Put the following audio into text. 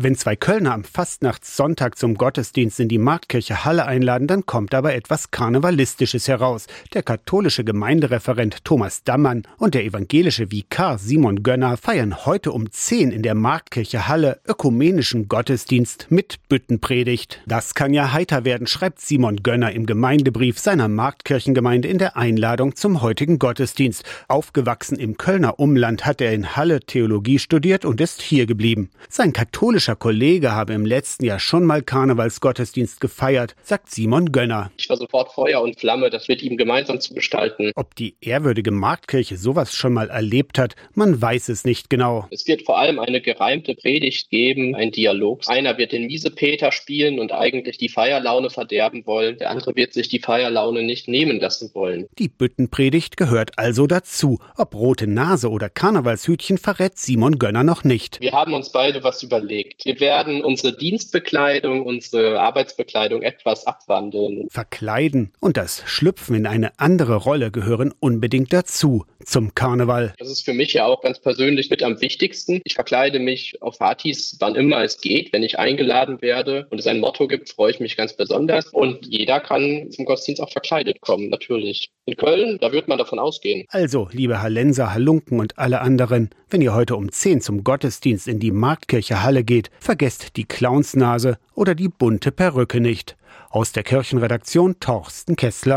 Wenn zwei Kölner am Fastnachtssonntag zum Gottesdienst in die Marktkirche Halle einladen, dann kommt aber etwas Karnevalistisches heraus. Der katholische Gemeindereferent Thomas Dammann und der evangelische Vikar Simon Gönner feiern heute um 10 in der Marktkirche Halle ökumenischen Gottesdienst mit Büttenpredigt. Das kann ja heiter werden, schreibt Simon Gönner im Gemeindebrief seiner Marktkirchengemeinde in der Einladung zum heutigen Gottesdienst. Aufgewachsen im Kölner Umland hat er in Halle Theologie studiert und ist hier geblieben. Sein katholischer katholischer Kollege habe im letzten Jahr schon mal Karnevalsgottesdienst gefeiert, sagt Simon Gönner. Ich war sofort Feuer und Flamme, das mit ihm gemeinsam zu gestalten. Ob die ehrwürdige Marktkirche sowas schon mal erlebt hat, man weiß es nicht genau. Es wird vor allem eine gereimte Predigt geben, ein Dialog. Einer wird den Miesepeter spielen und eigentlich die Feierlaune verderben wollen. Der andere wird sich die Feierlaune nicht nehmen lassen wollen. Die Büttenpredigt gehört also dazu. Ob rote Nase oder Karnevalshütchen verrät Simon Gönner noch nicht. Wir haben uns beide was überlegt. Wir werden unsere Dienstbekleidung, unsere Arbeitsbekleidung etwas abwandeln. Verkleiden und das Schlüpfen in eine andere Rolle gehören unbedingt dazu zum Karneval. Das ist für mich ja auch ganz persönlich mit am wichtigsten. Ich verkleide mich auf Partys, wann immer es geht, wenn ich eingeladen werde und es ein Motto gibt, freue ich mich ganz besonders. Und jeder kann zum Gottesdienst auch verkleidet kommen, natürlich. In Köln, da wird man davon ausgehen. Also, liebe Hallenser, Halunken und alle anderen, wenn ihr heute um 10 zum Gottesdienst in die Marktkirche Halle geht, vergesst die Clownsnase oder die bunte Perücke nicht. Aus der Kirchenredaktion Torsten Kessler.